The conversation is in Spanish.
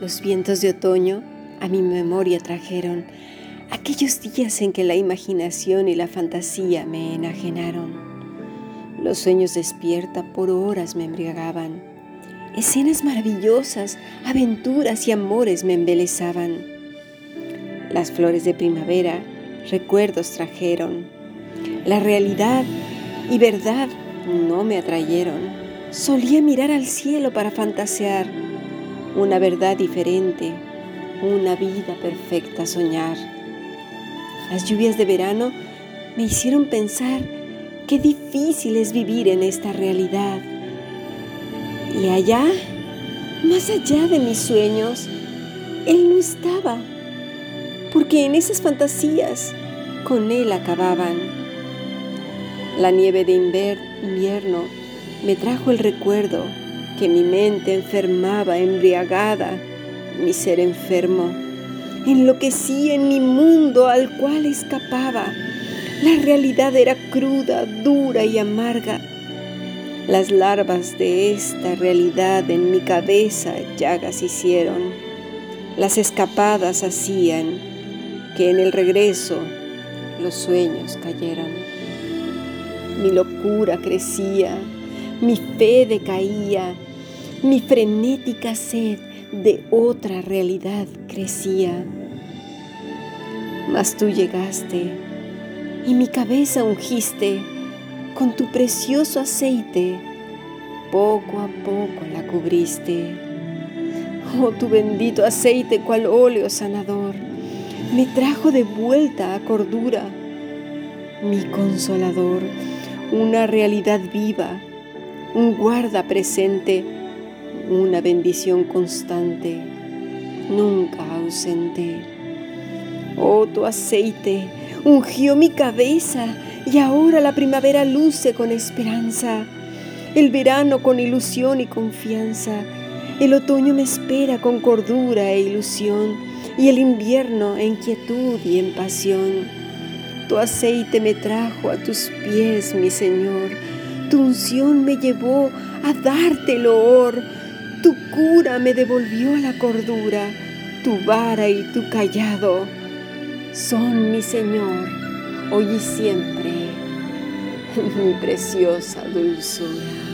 Los vientos de otoño a mi memoria trajeron aquellos días en que la imaginación y la fantasía me enajenaron. Los sueños despierta por horas me embriagaban. Escenas maravillosas, aventuras y amores me embelezaban. Las flores de primavera recuerdos trajeron. La realidad y verdad no me atrayeron. Solía mirar al cielo para fantasear una verdad diferente, una vida perfecta soñar. Las lluvias de verano me hicieron pensar qué difícil es vivir en esta realidad. Y allá, más allá de mis sueños, Él no estaba, porque en esas fantasías con Él acababan. La nieve de invierno me trajo el recuerdo que mi mente enfermaba, embriagada, mi ser enfermo. Enloquecí en mi mundo al cual escapaba. La realidad era cruda, dura y amarga. Las larvas de esta realidad en mi cabeza llagas hicieron. Las escapadas hacían que en el regreso los sueños cayeran. Mi locura crecía, mi fe decaía, mi frenética sed de otra realidad crecía. Mas tú llegaste y mi cabeza ungiste con tu precioso aceite, poco a poco la cubriste. Oh, tu bendito aceite cual óleo sanador, me trajo de vuelta a cordura, mi consolador, una realidad viva, un guarda presente una bendición constante, nunca ausente. Oh, tu aceite ungió mi cabeza y ahora la primavera luce con esperanza, el verano con ilusión y confianza, el otoño me espera con cordura e ilusión y el invierno en quietud y en pasión. Tu aceite me trajo a tus pies, mi Señor, tu unción me llevó a darte el loor tu cura me devolvió la cordura, tu vara y tu callado son mi Señor, hoy y siempre, mi preciosa dulzura.